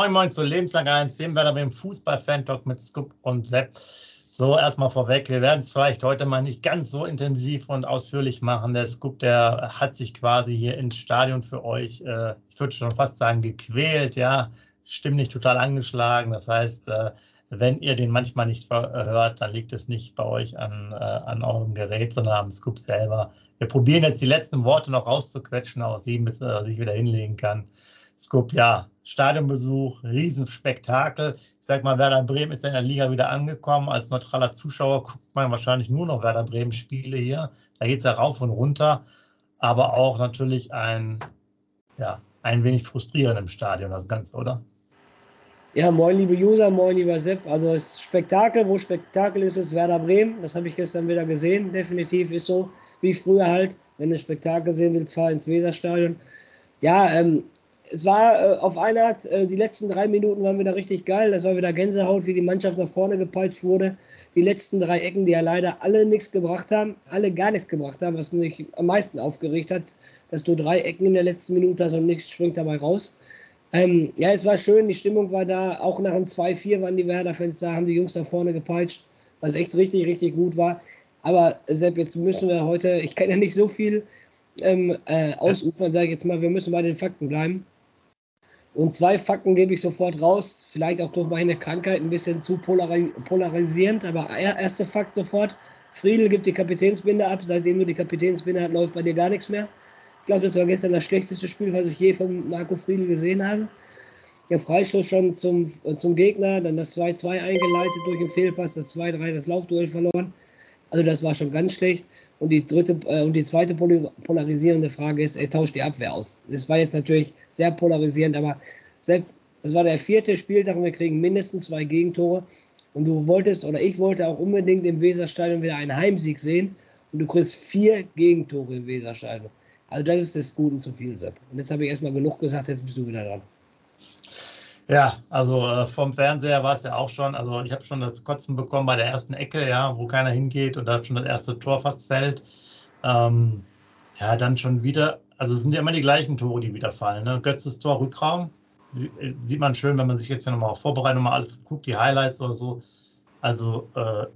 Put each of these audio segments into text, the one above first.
Moin Moin zu Lebenslang 1, dem werden wir im Fußball-Fan-Talk mit Scoop und Sepp. So, erstmal vorweg, wir werden es vielleicht heute mal nicht ganz so intensiv und ausführlich machen. Der Scoop, der hat sich quasi hier ins Stadion für euch, äh, ich würde schon fast sagen, gequält, ja, stimmlich total angeschlagen. Das heißt, äh, wenn ihr den manchmal nicht hört, dann liegt es nicht bei euch an, äh, an eurem Gerät, sondern am Scoop selber. Wir probieren jetzt die letzten Worte noch rauszuquetschen aus ihm, bis er sich wieder hinlegen kann. Scoop, ja, Stadionbesuch, Riesenspektakel. Ich sag mal, Werder Bremen ist in der Liga wieder angekommen. Als neutraler Zuschauer guckt man wahrscheinlich nur noch Werder Bremen Spiele hier. Da geht es ja rauf und runter, aber auch natürlich ein, ja, ein wenig frustrierend im Stadion, das Ganze, oder? Ja, moin liebe User, moin lieber Sepp. Also es ist Spektakel, wo Spektakel ist, ist Werder Bremen. Das habe ich gestern wieder gesehen. Definitiv ist so, wie früher halt. Wenn du Spektakel sehen willst, fahr ins Weserstadion. Ja, ähm, es war äh, auf eine Art, äh, die letzten drei Minuten waren wieder richtig geil. Das war wieder Gänsehaut, wie die Mannschaft nach vorne gepeitscht wurde. Die letzten drei Ecken, die ja leider alle nichts gebracht haben, alle gar nichts gebracht haben, was mich am meisten aufgeregt hat, dass du drei Ecken in der letzten Minute hast und nichts springt dabei raus. Ähm, ja, es war schön, die Stimmung war da. Auch nach dem 2-4 waren die Werder-Fans haben die Jungs nach vorne gepeitscht, was echt richtig, richtig gut war. Aber Sepp, jetzt müssen wir heute, ich kann ja nicht so viel ähm, äh, ausufern, sage ich jetzt mal, wir müssen bei den Fakten bleiben. Und zwei Fakten gebe ich sofort raus, vielleicht auch durch meine Krankheit ein bisschen zu polarisierend, aber erster Fakt sofort, Friedel gibt die Kapitänsbinde ab, seitdem du die Kapitänsbinde hast, läuft bei dir gar nichts mehr. Ich glaube, das war gestern das schlechteste Spiel, was ich je von Marco Friedel gesehen habe. Der Freistoß schon zum, zum Gegner, dann das 2-2 eingeleitet durch den Fehlpass, das 2-3 das Laufduell verloren. Also das war schon ganz schlecht. Und die dritte äh, und die zweite polarisierende Frage ist, er tauscht die Abwehr aus. Das war jetzt natürlich sehr polarisierend, aber selbst, das war der vierte Spieltag und wir kriegen mindestens zwei Gegentore. Und du wolltest oder ich wollte auch unbedingt im Weserstadion wieder einen Heimsieg sehen. Und du kriegst vier Gegentore im Weserstadion. Also das ist des Guten zu viel, Sepp. Und jetzt habe ich erstmal genug gesagt, jetzt bist du wieder dran. Ja, also äh, vom Fernseher war es ja auch schon. Also ich habe schon das Kotzen bekommen bei der ersten Ecke, ja, wo keiner hingeht und da schon das erste Tor fast fällt. Ähm, ja, dann schon wieder, also es sind ja immer die gleichen Tore, die wieder fallen. Ne? Götzes Tor, Rückraum. Sie, sieht man schön, wenn man sich jetzt ja nochmal auf Vorbereitung mal alles guckt, die Highlights oder so. Also äh,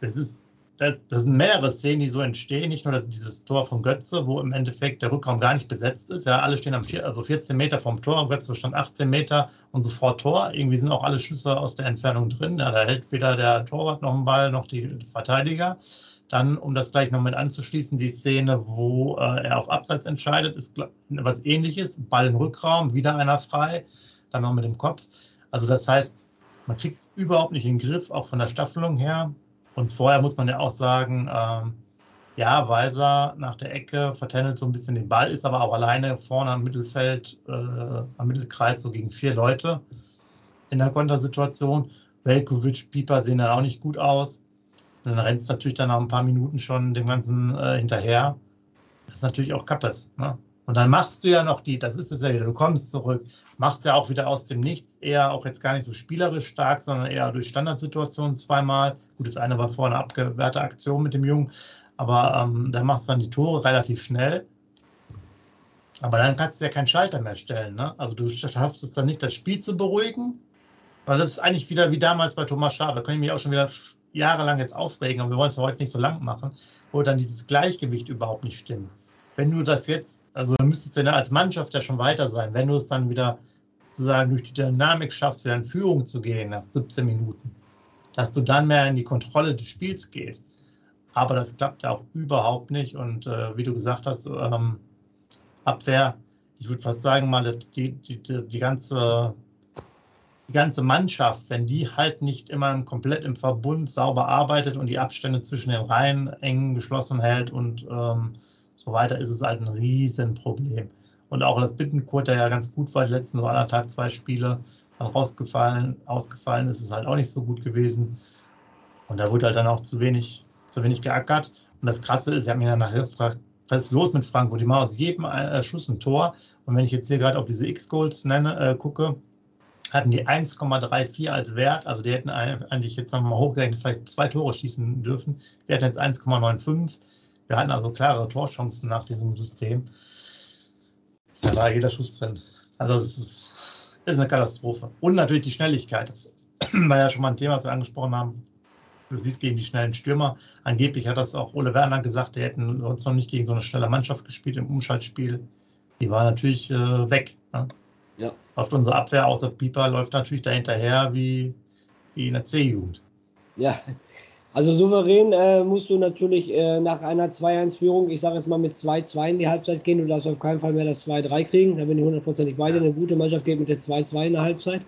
es ist das, das, sind mehrere Szenen, die so entstehen. Nicht nur dieses Tor von Götze, wo im Endeffekt der Rückraum gar nicht besetzt ist. Ja, alle stehen am vier, also 14 Meter vom Tor. Götze stand 18 Meter und sofort Tor. Irgendwie sind auch alle Schüsse aus der Entfernung drin. Ja, da hält weder der Torwart noch einen Ball noch die Verteidiger. Dann, um das gleich noch mit anzuschließen, die Szene, wo äh, er auf Abseits entscheidet, ist was ähnliches. Ball im Rückraum, wieder einer frei, dann noch mit dem Kopf. Also das heißt, man kriegt es überhaupt nicht in den Griff, auch von der Staffelung her. Und vorher muss man ja auch sagen, ähm, ja, Weiser nach der Ecke vertändelt so ein bisschen den Ball, ist aber auch alleine vorne am Mittelfeld, äh, am Mittelkreis so gegen vier Leute in der Kontersituation. Velkovic, Pieper sehen dann auch nicht gut aus. dann rennt es natürlich dann nach ein paar Minuten schon dem Ganzen äh, hinterher. Das ist natürlich auch Kappes. Ne? Und dann machst du ja noch die, das ist es ja wieder, du kommst zurück, machst ja auch wieder aus dem Nichts, eher auch jetzt gar nicht so spielerisch stark, sondern eher durch Standardsituationen zweimal. Gut, das eine war vorher eine abgewehrte Aktion mit dem Jungen, aber ähm, da machst du dann die Tore relativ schnell. Aber dann kannst du ja keinen Schalter mehr stellen. Ne? Also du schaffst es dann nicht, das Spiel zu beruhigen, weil das ist eigentlich wieder wie damals bei Thomas Schaaf. Da kann ich mich auch schon wieder jahrelang jetzt aufregen, aber wir wollen es heute nicht so lang machen, wo dann dieses Gleichgewicht überhaupt nicht stimmt wenn du das jetzt, also müsstest du ja als Mannschaft ja schon weiter sein, wenn du es dann wieder sozusagen durch die Dynamik schaffst, wieder in Führung zu gehen nach 17 Minuten, dass du dann mehr in die Kontrolle des Spiels gehst. Aber das klappt ja auch überhaupt nicht. Und äh, wie du gesagt hast, ähm, Abwehr, ich würde fast sagen, mal die, die, die, die, ganze, die ganze Mannschaft, wenn die halt nicht immer komplett im Verbund sauber arbeitet und die Abstände zwischen den Reihen eng geschlossen hält und ähm, so weiter, ist es halt ein Riesenproblem. Und auch das Bittenkurt, der ja ganz gut war, die letzten so anderthalb, zwei Spiele, dann rausgefallen, ausgefallen ist es halt auch nicht so gut gewesen. Und da wurde halt dann auch zu wenig, zu wenig geackert. Und das Krasse ist, ich habe mich dann nachher gefragt, was ist los mit Frankfurt? Die machen aus jedem äh, Schuss ein Tor. Und wenn ich jetzt hier gerade auf diese X-Goals äh, gucke, hatten die 1,34 als Wert. Also die hätten eigentlich jetzt sagen wir mal hochgerechnet vielleicht zwei Tore schießen dürfen. Wir hatten jetzt 1,95. Wir hatten also klare Torchancen nach diesem System. Da war jeder Schuss drin. Also es ist ist eine Katastrophe. Und natürlich die Schnelligkeit. Das war ja schon mal ein Thema, was wir angesprochen haben. Du siehst gegen die schnellen Stürmer. Angeblich hat das auch Ole Werner gesagt, die hätten uns noch nicht gegen so eine schnelle Mannschaft gespielt im Umschaltspiel. Die war natürlich äh, weg. Ne? Ja. Läuft unsere Abwehr außer Pieper, läuft natürlich dahinterher wie, wie in der C-Jugend. Ja, also souverän äh, musst du natürlich äh, nach einer 2-1-Führung, ich sage jetzt mal mit 2-2 in die Halbzeit gehen. Du darfst auf keinen Fall mehr das 2-3 kriegen. Da bin ich hundertprozentig bei dir. Eine gute Mannschaft geht mit der 2-2 in der Halbzeit.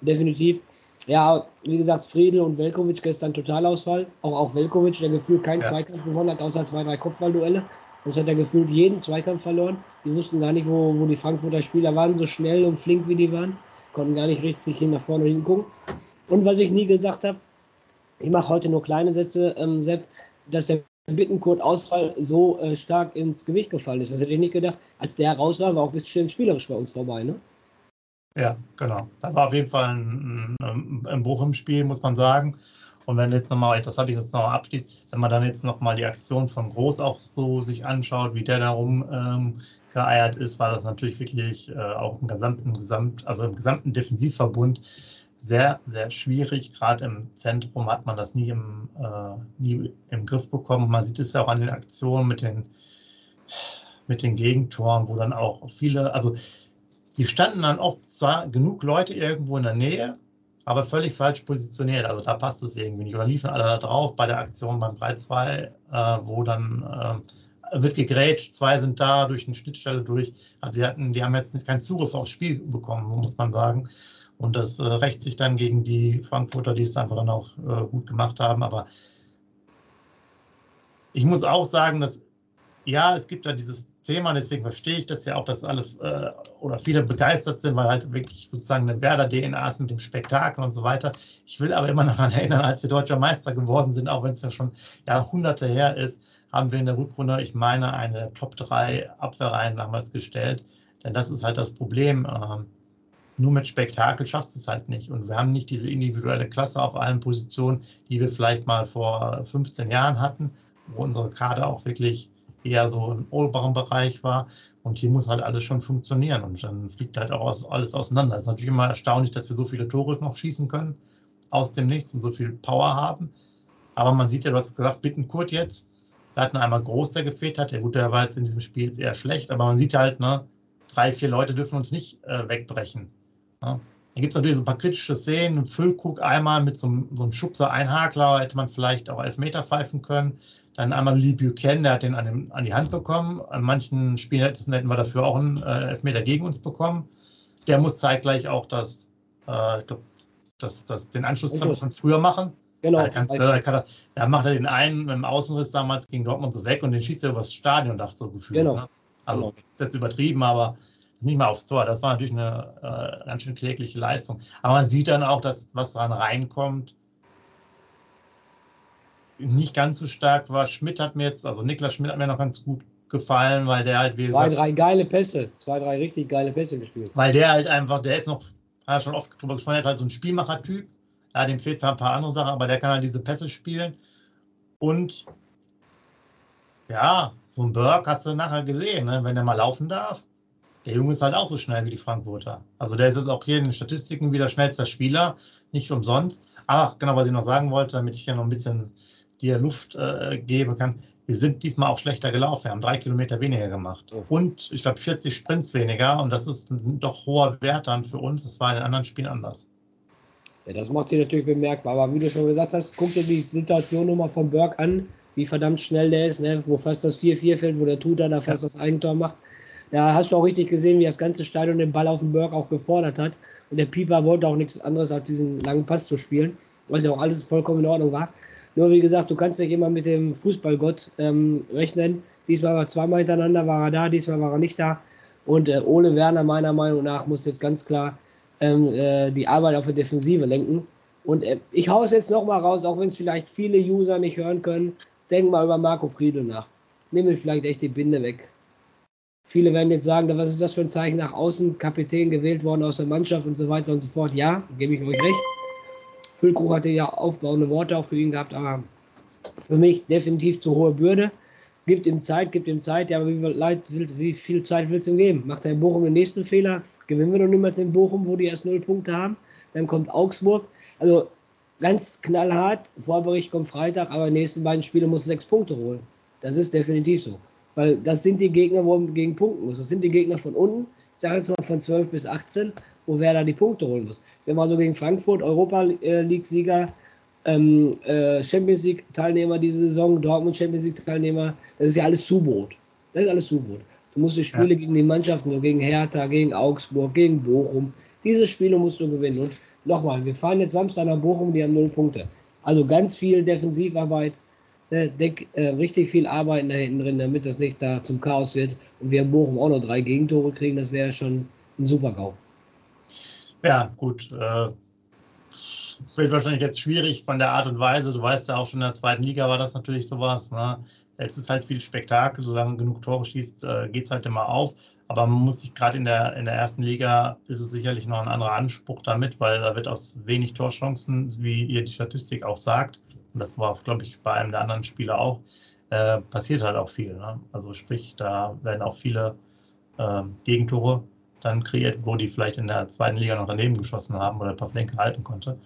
Definitiv. Ja, wie gesagt, Friedel und Velkovic gestern Totalausfall. Auch, auch Velkovic, der gefühlt keinen ja. Zweikampf gewonnen hat, außer zwei, drei Kopfballduelle. Das hat er gefühlt jeden Zweikampf verloren. Die wussten gar nicht, wo, wo die Frankfurter Spieler waren, so schnell und flink wie die waren. Konnten gar nicht richtig hin nach vorne hingucken. Und was ich nie gesagt habe, ich mache heute nur kleine Sätze, ähm, Sepp, dass der Bittenkurt-Ausfall so äh, stark ins Gewicht gefallen ist. Das hätte ich nicht gedacht. Als der raus war, war auch ein bisschen spielerisch bei uns vorbei, ne? Ja, genau. Da war auf jeden Fall ein, ein, ein Bruch im Spiel, muss man sagen. Und wenn jetzt nochmal, das habe ich jetzt nochmal abschließt, wenn man dann jetzt nochmal die Aktion von Groß auch so sich anschaut, wie der darum ähm, geeiert ist, war das natürlich wirklich äh, auch im gesamten, Gesamt, also im gesamten Defensivverbund sehr, sehr schwierig. Gerade im Zentrum hat man das nie im, äh, nie im Griff bekommen. Man sieht es ja auch an den Aktionen mit den, mit den Gegentoren, wo dann auch viele, also die standen dann oft zwar genug Leute irgendwo in der Nähe, aber völlig falsch positioniert. Also da passt es irgendwie nicht. Oder liefen alle da drauf bei der Aktion beim 3-2, äh, wo dann äh, wird gegrätscht, zwei sind da durch eine Schnittstelle durch. Also sie hatten, die haben jetzt nicht keinen Zugriff aufs Spiel bekommen, muss man sagen. Und das äh, rächt sich dann gegen die Frankfurter, die es einfach dann auch äh, gut gemacht haben. Aber ich muss auch sagen, dass ja, es gibt ja dieses Thema, deswegen verstehe ich das ja auch, dass alle äh, oder viele begeistert sind, weil halt wirklich sozusagen eine Werder-DNA ist mit dem Spektakel und so weiter. Ich will aber immer daran erinnern, als wir deutscher Meister geworden sind, auch wenn es ja schon Jahrhunderte her ist, haben wir in der Rückrunde, ich meine, eine Top 3 Abwehrreihen damals gestellt. Denn das ist halt das Problem. Ähm, nur mit Spektakel schaffst du es halt nicht. Und wir haben nicht diese individuelle Klasse auf allen Positionen, die wir vielleicht mal vor 15 Jahren hatten, wo unsere Kader auch wirklich eher so im oberen Bereich war. Und hier muss halt alles schon funktionieren. Und dann fliegt halt auch alles auseinander. Es ist natürlich immer erstaunlich, dass wir so viele Tore noch schießen können aus dem Nichts und so viel Power haben. Aber man sieht ja, du hast gesagt, Bittenkurt jetzt. Da hat einmal Groß, der gefehlt hat. Der gut, der war jetzt in diesem Spiel jetzt eher schlecht. Aber man sieht halt, ne, drei, vier Leute dürfen uns nicht äh, wegbrechen. Ja. Dann gibt es natürlich so ein paar kritische Szenen. Füllkrug einmal mit so einem, so einem Schubser Einhakler hätte man vielleicht auch Elfmeter pfeifen können. Dann einmal Lee Buchanan, der hat den an, den an, die Hand bekommen. An manchen Spielen hätten wir dafür auch einen äh, Elfmeter gegen uns bekommen. Der muss zeitgleich auch das, äh, glaub, das, das, den Anschluss von früher machen. Genau. Da, kann, da, kann er, da macht er den einen mit dem Außenriss damals gegen Dortmund so weg und den schießt er übers Stadion, so gefühlt. Genau. Ne? Also, genau. ist jetzt übertrieben, aber nicht mal aufs Tor. Das war natürlich eine äh, ganz schön klägliche Leistung. Aber man sieht dann auch, dass was dran reinkommt, nicht ganz so stark war. Schmidt hat mir jetzt, also Niklas Schmidt hat mir noch ganz gut gefallen, weil der halt wie Zwei, drei geile Pässe, zwei, drei richtig geile Pässe gespielt. Weil der halt einfach, der ist noch, hat schon oft drüber gesprochen, hat halt so ein Spielmacher-Typ. Ja, dem fehlt zwar ein paar andere Sachen, aber der kann halt diese Pässe spielen. Und ja, so ein Burke hast du nachher gesehen, ne? wenn er mal laufen darf. Der Junge ist halt auch so schnell wie die Frankfurter. Also der ist jetzt auch hier in den Statistiken wieder schnellster Spieler, nicht umsonst. Ach, genau, was ich noch sagen wollte, damit ich ja noch ein bisschen dir Luft äh, geben kann. Wir sind diesmal auch schlechter gelaufen. Wir haben drei Kilometer weniger gemacht. Und ich glaube 40 Sprints weniger. Und das ist ein doch hoher Wert dann für uns. Das war in den anderen Spielen anders. Ja, das macht sich natürlich bemerkbar. Aber wie du schon gesagt hast, guck dir die Situation nochmal von Berg an, wie verdammt schnell der ist, ne? wo fast das 4-4 fällt, wo der Tutor da fast ja. das Eigentor macht. Da hast du auch richtig gesehen, wie das ganze Stadion den Ball auf den Berg auch gefordert hat. Und der Pieper wollte auch nichts anderes, als diesen langen Pass zu spielen, was ja auch alles vollkommen in Ordnung war. Nur wie gesagt, du kannst nicht immer mit dem Fußballgott ähm, rechnen. Diesmal war zweimal hintereinander war er da, diesmal war er nicht da. Und äh, Ole Werner meiner Meinung nach muss jetzt ganz klar ähm, äh, die Arbeit auf der Defensive lenken. Und äh, ich hau es jetzt nochmal raus, auch wenn es vielleicht viele User nicht hören können. Denk mal über Marco Friedl nach. Nimm ihm vielleicht echt die Binde weg. Viele werden jetzt sagen, was ist das für ein Zeichen nach außen? Kapitän gewählt worden aus der Mannschaft und so weiter und so fort. Ja, gebe ich euch recht. Füllkrug hatte ja aufbauende Worte auch für ihn gehabt, aber für mich definitiv zu hohe Bürde. gibt ihm Zeit, gibt ihm Zeit, ja, aber wie viel, Zeit willst du ihm geben? Macht er in Bochum den nächsten Fehler? Gewinnen wir doch niemals in Bochum, wo die erst null Punkte haben. Dann kommt Augsburg. Also ganz knallhart, Vorbericht kommt Freitag, aber in den nächsten beiden Spiele muss sechs Punkte holen. Das ist definitiv so. Weil das sind die Gegner, wo man gegen punkten muss. Das sind die Gegner von unten, ich sage jetzt mal von 12 bis 18, wo wer da die Punkte holen muss. Ich sage mal so gegen Frankfurt, Europa League-Sieger, ähm, äh, Champions League-Teilnehmer diese Saison, Dortmund Champions League-Teilnehmer, das ist ja alles Zubrot. Das ist alles Zubrot. Du musst die Spiele ja. gegen die Mannschaften, so gegen Hertha, gegen Augsburg, gegen Bochum, diese Spiele musst du gewinnen. Und nochmal, wir fahren jetzt Samstag nach Bochum, die haben null Punkte. Also ganz viel Defensivarbeit, äh, äh, richtig viel Arbeiten da hinten drin, damit das nicht da zum Chaos wird und wir in Bochum auch noch drei Gegentore kriegen, das wäre schon ein super GAU. Ja, gut. Äh, wird wahrscheinlich jetzt schwierig von der Art und Weise. Du weißt ja auch schon in der zweiten Liga war das natürlich sowas. Ne? Es ist halt viel Spektakel, solange man genug Tore schießt, äh, geht es halt immer auf. Aber man muss sich gerade in der, in der ersten Liga ist es sicherlich noch ein anderer Anspruch damit, weil da wird aus wenig Torchancen, wie ihr die Statistik auch sagt, und das war, glaube ich, bei einem der anderen Spieler auch, äh, passiert halt auch viel. Ne? Also sprich, da werden auch viele äh, Gegentore dann kreiert, wo die vielleicht in der zweiten Liga noch daneben geschossen haben oder Flenke halten konnte.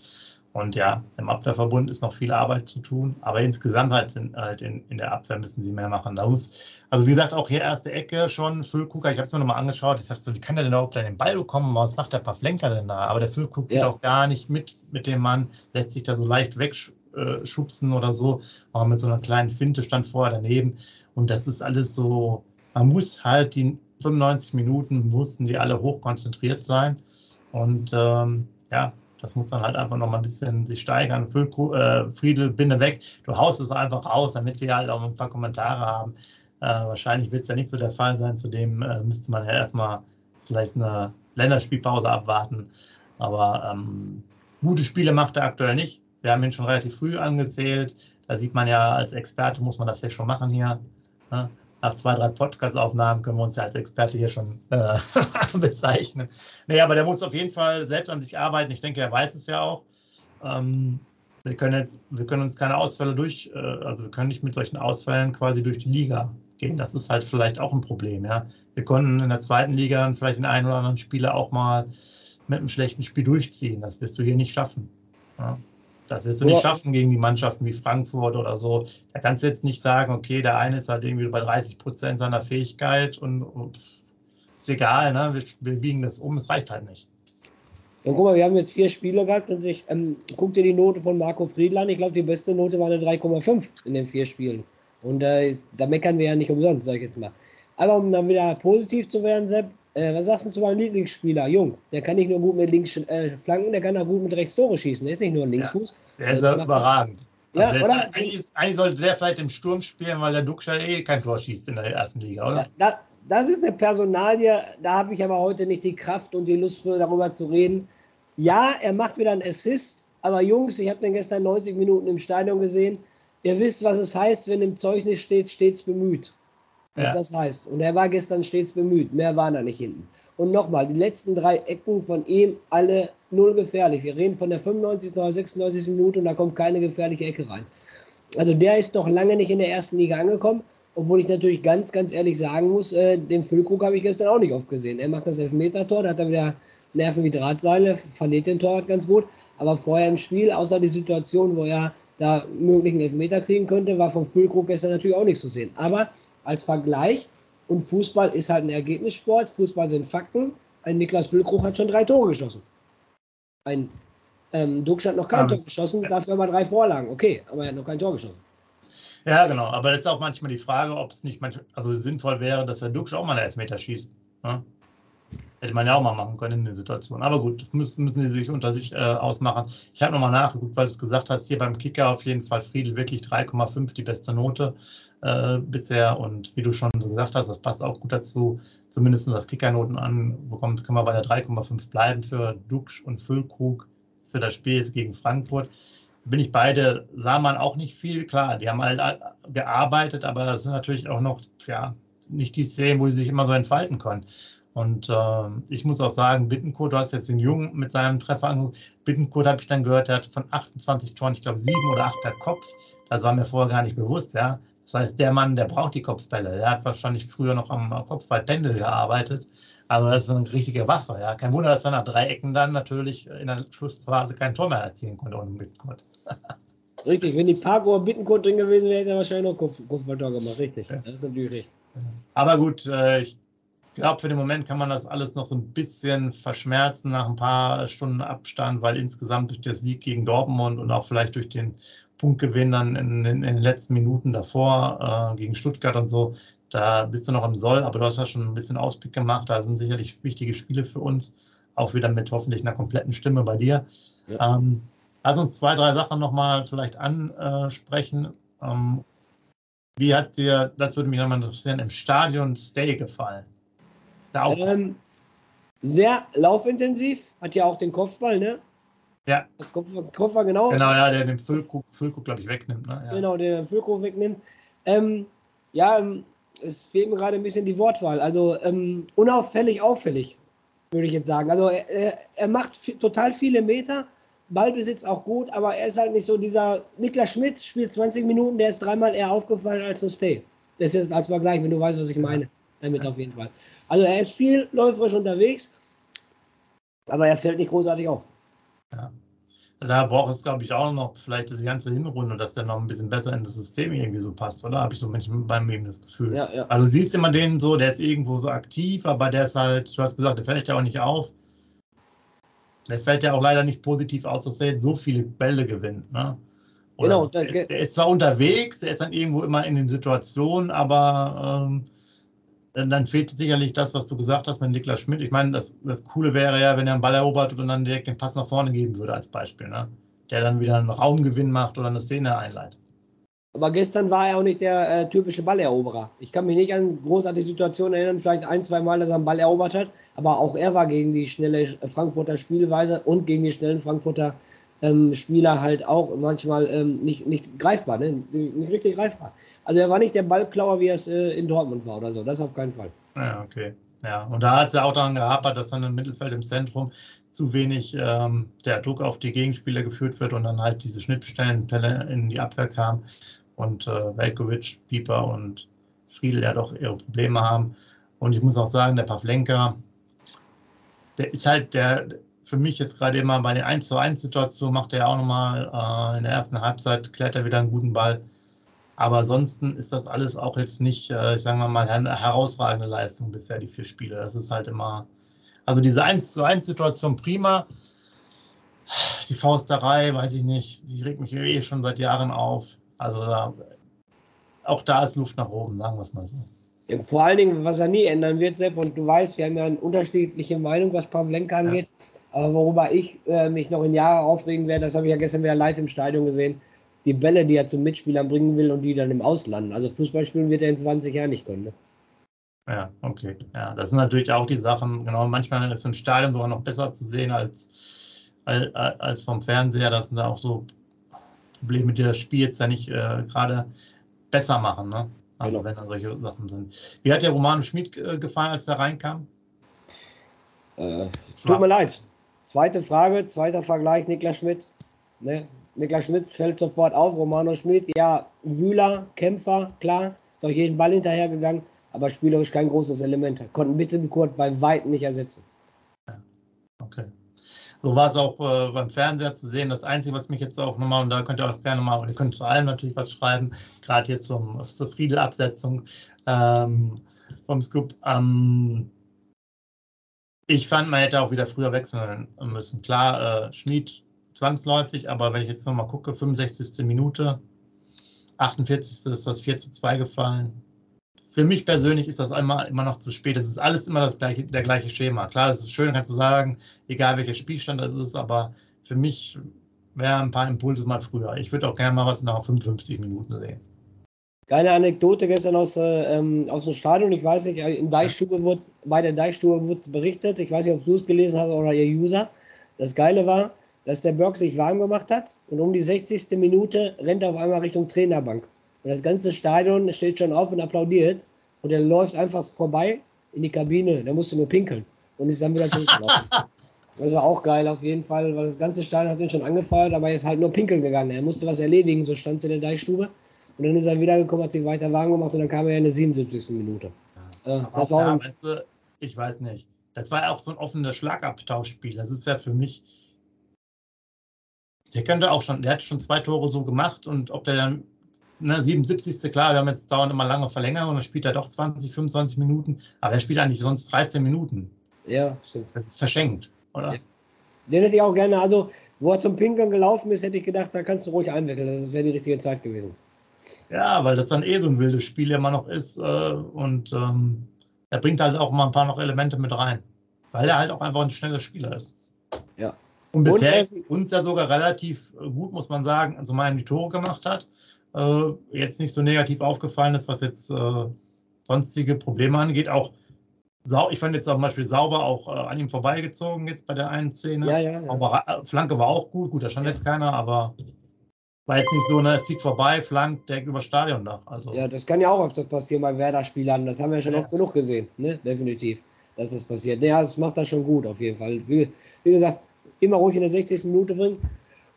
Und ja, im Abwehrverbund ist noch viel Arbeit zu tun, aber insgesamt halt, sind, halt in, in der Abwehr müssen sie mehr machen. Da muss, also wie gesagt, auch hier erste Ecke schon, Füllkucker, ich habe es mir nochmal angeschaut, ich dachte so, wie kann der denn überhaupt den Ball bekommen, was macht der Pavlenka denn da? Aber der Füllkuck ja. geht auch gar nicht mit mit dem Mann, lässt sich da so leicht wegschubsen oder so, aber mit so einer kleinen Finte stand vorher daneben und das ist alles so, man muss halt die 95 Minuten mussten die alle hochkonzentriert sein und ähm, ja, das muss dann halt einfach noch mal ein bisschen sich steigern. Äh, Friedel, binde weg. Du haust es einfach raus, damit wir halt auch ein paar Kommentare haben. Äh, wahrscheinlich wird es ja nicht so der Fall sein. Zudem äh, müsste man ja erstmal vielleicht eine Länderspielpause abwarten. Aber ähm, gute Spiele macht er aktuell nicht. Wir haben ihn schon relativ früh angezählt. Da sieht man ja, als Experte muss man das ja schon machen hier. Ne? nach zwei, drei Podcast-Aufnahmen können wir uns ja als Experte hier schon äh, bezeichnen. Nee, aber der muss auf jeden Fall selbst an sich arbeiten. Ich denke, er weiß es ja auch. Ähm, wir können jetzt, wir können uns keine Ausfälle durch, äh, also wir können nicht mit solchen Ausfällen quasi durch die Liga gehen. Das ist halt vielleicht auch ein Problem, ja. Wir konnten in der zweiten Liga dann vielleicht den einen oder anderen Spieler auch mal mit einem schlechten Spiel durchziehen. Das wirst du hier nicht schaffen. Ja. Das wirst du nicht schaffen gegen die Mannschaften wie Frankfurt oder so. Da kannst du jetzt nicht sagen, okay, der eine ist halt irgendwie bei 30 Prozent seiner Fähigkeit und, und ist egal, ne? wir, wir biegen das um, es reicht halt nicht. Ja, guck mal, wir haben jetzt vier Spiele gehabt und ich ähm, guck dir die Note von Marco Friedland. Ich glaube, die beste Note war eine 3,5 in den vier Spielen. Und äh, da meckern wir ja nicht umsonst, sag ich jetzt mal. Aber um dann wieder positiv zu werden, Sepp, äh, was sagst du zu meinem Lieblingsspieler? Jung. Der kann nicht nur gut mit links äh, flanken, der kann auch gut mit rechts Tore schießen. Der ist nicht nur ein Linksfuß. Ja, der ist ja überragend. Ja, also oder? Eigentlich, eigentlich, sollte der vielleicht im Sturm spielen, weil der Duxcher eh kein Tor schießt in der ersten Liga, oder? Ja, das, das ist eine Personalie, da habe ich aber heute nicht die Kraft und die Lust für, darüber zu reden. Ja, er macht wieder einen Assist, aber Jungs, ich habe den gestern 90 Minuten im Stadion gesehen. Ihr wisst, was es heißt, wenn im Zeugnis steht, stets bemüht was ja. das heißt. Und er war gestern stets bemüht. Mehr war da nicht hinten. Und nochmal, die letzten drei Ecken von ihm alle null gefährlich. Wir reden von der 95. oder 96. Minute und da kommt keine gefährliche Ecke rein. Also der ist noch lange nicht in der ersten Liga angekommen. Obwohl ich natürlich ganz, ganz ehrlich sagen muss, äh, den Füllkrug habe ich gestern auch nicht oft gesehen. Er macht das Elfmeter-Tor, da hat er wieder Nerven wie Drahtseile, verliert den Torwart ganz gut. Aber vorher im Spiel, außer die Situation, wo er da möglichen Elfmeter kriegen könnte, war vom Füllkrug gestern natürlich auch nichts zu sehen. Aber als Vergleich, und Fußball ist halt ein Ergebnissport, Fußball sind Fakten, ein Niklas Füllkrug hat schon drei Tore geschossen. Ein ähm, Dux hat noch kein um, Tor geschossen, dafür aber drei Vorlagen. Okay, aber er hat noch kein Tor geschossen. Ja, genau. Aber es ist auch manchmal die Frage, ob es nicht manchmal, also sinnvoll wäre, dass der Dux auch mal einen Elfmeter schießt. Ne? Hätte man ja auch mal machen können in der Situation. Aber gut, müssen, müssen die sich unter sich äh, ausmachen. Ich habe nochmal nachgeguckt, weil du es gesagt hast, hier beim Kicker auf jeden Fall Friedel wirklich 3,5 die beste Note äh, bisher. Und wie du schon gesagt hast, das passt auch gut dazu, zumindest was Kickernoten anbekommt, können wir bei der 3,5 bleiben für Duxch und Füllkrug für das Spiel jetzt gegen Frankfurt. Bin ich beide, sah man auch nicht viel. Klar, die haben halt gearbeitet, aber das sind natürlich auch noch, ja, nicht die Szenen, wo die sich immer so entfalten können. Und äh, ich muss auch sagen, Bittenkurt, du hast jetzt den Jungen mit seinem Treffer angeguckt. Bittenkurt habe ich dann gehört, der hat von 28 Toren, ich glaube, sieben oder acht per Kopf. Das war mir vorher gar nicht bewusst, ja. Das heißt, der Mann, der braucht die Kopfbälle. Der hat wahrscheinlich früher noch am Kopfballpendel gearbeitet. Also das ist eine richtige Waffe. Ja. Kein Wunder, dass wir nach drei Ecken dann natürlich in der Schlussphase kein Tor mehr erzielen konnte ohne Bittenkurt. Richtig, wenn die Parkour Bittenkurt drin gewesen wäre, hätte er wahrscheinlich noch Kopf, Kopfballtor gemacht. Richtig, ja. das ist natürlich richtig. Aber gut, äh, ich glaube, für den Moment kann man das alles noch so ein bisschen verschmerzen nach ein paar Stunden Abstand, weil insgesamt durch den Sieg gegen Dortmund und auch vielleicht durch den Punktgewinn dann in, in, in den letzten Minuten davor äh, gegen Stuttgart und so, da bist du noch im Soll, aber du hast ja schon ein bisschen Ausblick gemacht. Da sind sicherlich wichtige Spiele für uns, auch wieder mit hoffentlich einer kompletten Stimme bei dir. Ja. Ähm, lass uns zwei, drei Sachen nochmal vielleicht ansprechen. Ähm, wie hat dir, das würde mich nochmal interessieren, im Stadion Stay gefallen? Ähm, sehr laufintensiv, hat ja auch den Kopfball, ne? Ja. Kopfball, Kopfball genau. Genau, ja, der den Füllkrug, Füllkrug glaube ich, wegnimmt. Ne? Ja. Genau, der den Füllkrug wegnimmt. Ähm, ja, ähm, es fehlt mir gerade ein bisschen die Wortwahl. Also ähm, unauffällig, auffällig, würde ich jetzt sagen. Also er, er macht total viele Meter, Ballbesitz auch gut, aber er ist halt nicht so dieser Niklas Schmidt spielt 20 Minuten, der ist dreimal eher aufgefallen als so Stay. Das ist jetzt als Vergleich, wenn du weißt, was ich meine damit auf jeden Fall. Also er ist viel läuferisch unterwegs, aber er fällt nicht großartig auf. Ja. Da braucht es, glaube ich, auch noch vielleicht die ganze Hinrunde, dass der noch ein bisschen besser in das System irgendwie so passt, oder? Habe ich so manchmal bei mir das Gefühl. Ja, ja. Also du siehst immer den so, der ist irgendwo so aktiv, aber der ist halt, du hast gesagt, der fällt ja auch nicht auf. Der fällt ja auch leider nicht positiv aus, dass er jetzt so viele Bälle gewinnt. Ne? genau. So. Der, der, ist zwar unterwegs, der ist dann irgendwo immer in den Situationen, aber ähm, dann fehlt sicherlich das, was du gesagt hast mit Niklas Schmidt. Ich meine, das, das Coole wäre ja, wenn er einen Ball erobert und dann direkt den Pass nach vorne geben würde, als Beispiel. Ne? Der dann wieder einen Raumgewinn macht oder eine Szene einleitet. Aber gestern war er auch nicht der äh, typische Balleroberer. Ich kann mich nicht an großartige Situationen erinnern, vielleicht ein, zwei Mal, dass er einen Ball erobert hat. Aber auch er war gegen die schnelle Frankfurter Spielweise und gegen die schnellen Frankfurter ähm, Spieler halt auch manchmal ähm, nicht, nicht greifbar, ne? nicht richtig greifbar. Also er war nicht der Ballklauer, wie er es äh, in Dortmund war oder so. Das auf keinen Fall. Ja, okay. Ja, und da hat es ja auch daran gehapert, dass dann im Mittelfeld im Zentrum zu wenig ähm, der Druck auf die Gegenspieler geführt wird und dann halt diese Schnittstellenpelle in die Abwehr kam und äh, Velkovic, Pieper und Friedel ja doch ihre Probleme haben. Und ich muss auch sagen, der Pavlenka, der ist halt der, für mich jetzt gerade immer bei den 1 zu 1 Situationen macht er ja auch nochmal äh, in der ersten Halbzeit, klärt er wieder einen guten Ball. Aber ansonsten ist das alles auch jetzt nicht, äh, ich sage mal, eine herausragende Leistung bisher, die vier Spiele. Das ist halt immer, also diese 1 zu 1 Situation prima. Die Fausterei, weiß ich nicht, die regt mich eh schon seit Jahren auf. Also da, auch da ist Luft nach oben, sagen wir es mal so. Ja, vor allen Dingen, was er nie ändern wird, Sepp, und du weißt, wir haben ja eine unterschiedliche Meinung, was Pavlenka angeht. Ja. Aber worüber ich äh, mich noch in Jahren aufregen werde, das habe ich ja gestern wieder live im Stadion gesehen die Bälle, die er zum Mitspielern bringen will und die dann im Auslanden. Also Fußball spielen wird er in 20 Jahren nicht können. Ne? Ja, okay. Ja, das sind natürlich auch die Sachen, genau, manchmal ist im Stadion sogar noch besser zu sehen als, als, als vom Fernseher. Das sind da auch so Probleme, die das Spiel jetzt ja nicht äh, gerade besser machen, ne? Also genau. wenn da solche Sachen sind. Wie hat der Romano Schmid äh, gefallen, als er reinkam? Äh, tut mir leid. Zweite Frage, zweiter Vergleich, Niklas Schmidt. Ne? Niklas Schmidt fällt sofort auf, Romano Schmidt, ja, Wühler, Kämpfer, klar, ist auch jeden Ball hinterhergegangen, aber spielerisch kein großes Element. Konnten Bittenkurt bei weitem nicht ersetzen. Okay. So war es auch äh, beim Fernseher zu sehen. Das Einzige, was mich jetzt auch nochmal, und da könnt ihr auch gerne mal, und ihr könnt zu allem natürlich was schreiben, gerade hier zum, zur Friedel-Absetzung ähm, vom Scoop. Ähm, ich fand, man hätte auch wieder früher wechseln müssen. Klar, äh, Schmid zwangsläufig, aber wenn ich jetzt nochmal gucke, 65. Minute, 48. ist das 4 zu 2 gefallen. Für mich persönlich ist das einmal immer noch zu spät. Es ist alles immer das gleiche, der gleiche Schema. Klar, es ist schön, kannst du sagen, egal welcher Spielstand das ist, aber für mich wären ein paar Impulse mal früher. Ich würde auch gerne mal was nach 55 Minuten sehen. Geile Anekdote gestern aus, äh, ähm, aus dem Stadion. Ich weiß nicht, in Deichstube wird, bei der Deichstube wurde berichtet. Ich weiß nicht, ob du es gelesen hast oder ihr User. Das Geile war, dass der Burg sich warm gemacht hat und um die 60. Minute rennt er auf einmal Richtung Trainerbank. Und das ganze Stadion steht schon auf und applaudiert und er läuft einfach vorbei in die Kabine. Der musste nur pinkeln und ist dann wieder zurückgelaufen. Das war auch geil auf jeden Fall, weil das ganze Stadion hat ihn schon angefeuert, aber er ist halt nur pinkeln gegangen. Er musste was erledigen, so stand es in der Deichstube. Und dann ist er wiedergekommen, hat sich weiter warm gemacht und dann kam er in der 77. Minute. Ja. Äh, das war da, weißt du, ich weiß nicht. Das war ja auch so ein offenes Schlagabtauschspiel. Das ist ja für mich. Der könnte auch schon, der hat schon zwei Tore so gemacht und ob der dann, ne, 77. klar, wir haben jetzt dauernd immer lange Verlängerung, dann spielt er doch 20, 25 Minuten, aber er spielt eigentlich sonst 13 Minuten. Ja, stimmt. Das ist verschenkt, oder? Ja. Den hätte ich auch gerne, also wo er zum Pinkeln gelaufen ist, hätte ich gedacht, da kannst du ruhig einwickeln. Das wäre die richtige Zeit gewesen. Ja, weil das dann eh so ein wildes Spiel immer noch ist. Äh, und ähm, er bringt halt auch mal ein paar noch Elemente mit rein. Weil er halt auch einfach ein schneller Spieler ist. Ja. Und bisher und, uns ja sogar relativ gut, muss man sagen, also mal die Tore gemacht hat. Äh, jetzt nicht so negativ aufgefallen ist, was jetzt äh, sonstige Probleme angeht. Auch ich fand jetzt zum Beispiel sauber auch äh, an ihm vorbeigezogen jetzt bei der einen Szene. Ja, ja, ja. Aber äh, Flanke war auch gut. Gut, da stand jetzt keiner, aber war jetzt nicht so, ne, zieht vorbei, flankt direkt über Stadiondach. Also. Ja, das kann ja auch öfters passieren bei Werder-Spielern. Das haben wir ja schon oft genug gesehen, ne? definitiv, dass das passiert. Ja, das macht er schon gut auf jeden Fall. Wie, wie, gesagt, immer ruhig in der 60. Minute bringen.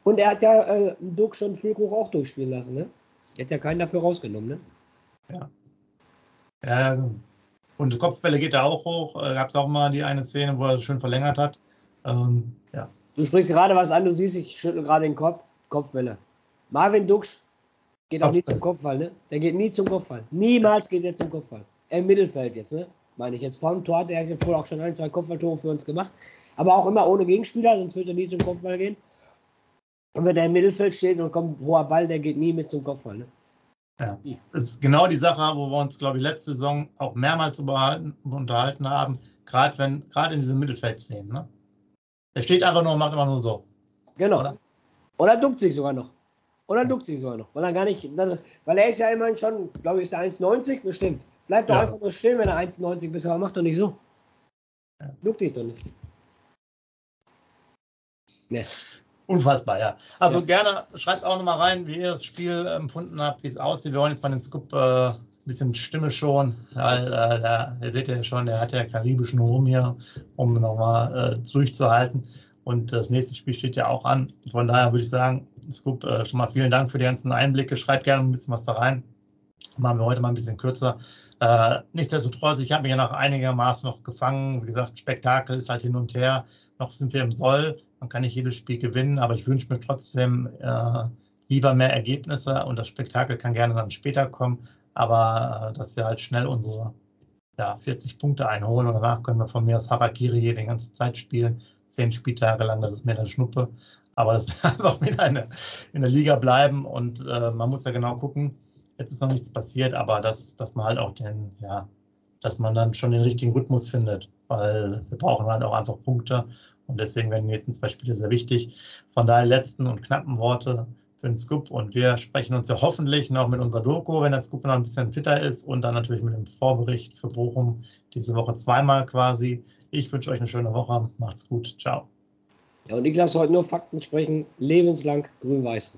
Und er hat ja äh, Duck schon Füllkrug auch durchspielen lassen, ne? Er hat ja keinen dafür rausgenommen, ne? Ja. Ja, und Kopfbälle geht er auch hoch. Äh, Gab es auch mal die eine Szene, wo er schön verlängert hat. Ähm, ja. Du sprichst gerade was an, du siehst, ich schüttel gerade den Kopf. Kopfbälle. Marvin Duksch geht auch nie zum Kopfball, ne? Der geht nie zum Kopfball. Niemals geht er zum Kopfball. Im Mittelfeld jetzt, ne? Meine ich jetzt. Vorm Tor hat er ja wohl auch schon ein, zwei Kopfballtore für uns gemacht. Aber auch immer ohne Gegenspieler, sonst würde er nie zum Kopfball gehen. Und wenn er im Mittelfeld steht und kommt hoher Ball, der geht nie mit zum Kopfball, ne? Ja, das ist genau die Sache, wo wir uns, glaube ich, letzte Saison auch mehrmals unterhalten haben, gerade wenn, gerade in diesem Mittelfeldszenen. Ne? Er steht einfach nur und macht immer nur so. Genau. Oder, Oder duckt sich sogar noch. Oder duckt sich sogar noch. Weil er gar nicht, weil er ist ja immerhin schon, glaube ich, ist der 1,90 bestimmt. Bleibt doch ja. einfach nur stehen, wenn er 1,90 ist, aber macht doch nicht so. Ja. Duckt dich doch nicht. Nee. Unfassbar, ja. Also ja. gerne schreibt auch nochmal rein, wie ihr das Spiel empfunden habt, wie es aussieht. Wir wollen jetzt mal den Scoop äh, ein bisschen Stimme schon, weil äh, der, ihr seht ja schon, der hat ja karibischen Rum hier, um nochmal äh, durchzuhalten. Und das nächste Spiel steht ja auch an. Von daher würde ich sagen, Scoop, äh, schon mal vielen Dank für die ganzen Einblicke. Schreibt gerne ein bisschen was da rein. Machen wir heute mal ein bisschen kürzer. Äh, nichtsdestotrotz, ich habe mich ja noch einigermaßen noch gefangen. Wie gesagt, Spektakel ist halt hin und her. Noch sind wir im Soll. Man kann nicht jedes Spiel gewinnen, aber ich wünsche mir trotzdem äh, lieber mehr Ergebnisse und das Spektakel kann gerne dann später kommen, aber äh, dass wir halt schnell unsere ja, 40 Punkte einholen und danach können wir von mir aus Harakiri die ganze Zeit spielen. Zehn Spieltage lang, das ist mir eine Schnuppe. Aber dass wir einfach wieder in der, in der Liga bleiben und äh, man muss ja genau gucken. Jetzt ist noch nichts passiert, aber dass, dass man halt auch den, ja, dass man dann schon den richtigen Rhythmus findet, weil wir brauchen halt auch einfach Punkte und deswegen werden die nächsten zwei Spiele sehr wichtig. Von daher letzten und knappen Worte für den Scoop. Und wir sprechen uns ja hoffentlich noch mit unserer Doku, wenn der Scoop noch ein bisschen fitter ist. Und dann natürlich mit dem Vorbericht für Bochum diese Woche zweimal quasi. Ich wünsche euch eine schöne Woche. Macht's gut. Ciao. Ja, und ich lasse heute nur Fakten sprechen. Lebenslang grün-weiß.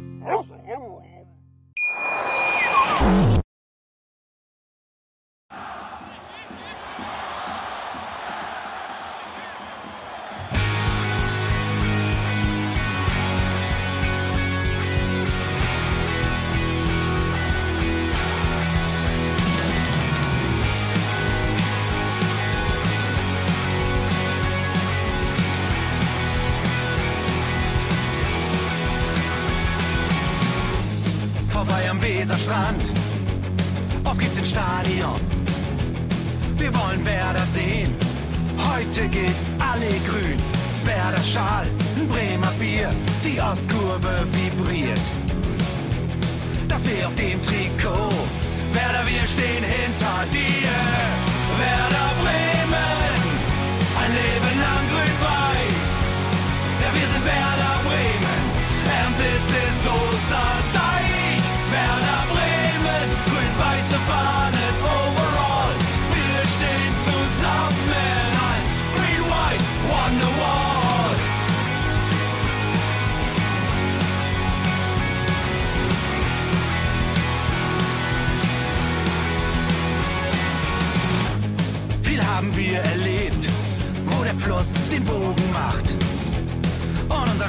Bremer Bier. Die Ostkurve vibriert. Das wir auf dem Trikot. Werder, wir stehen hinter dir. Werder Bremen. Ein Leben lang grün-weiß. Ja, wir sind Werder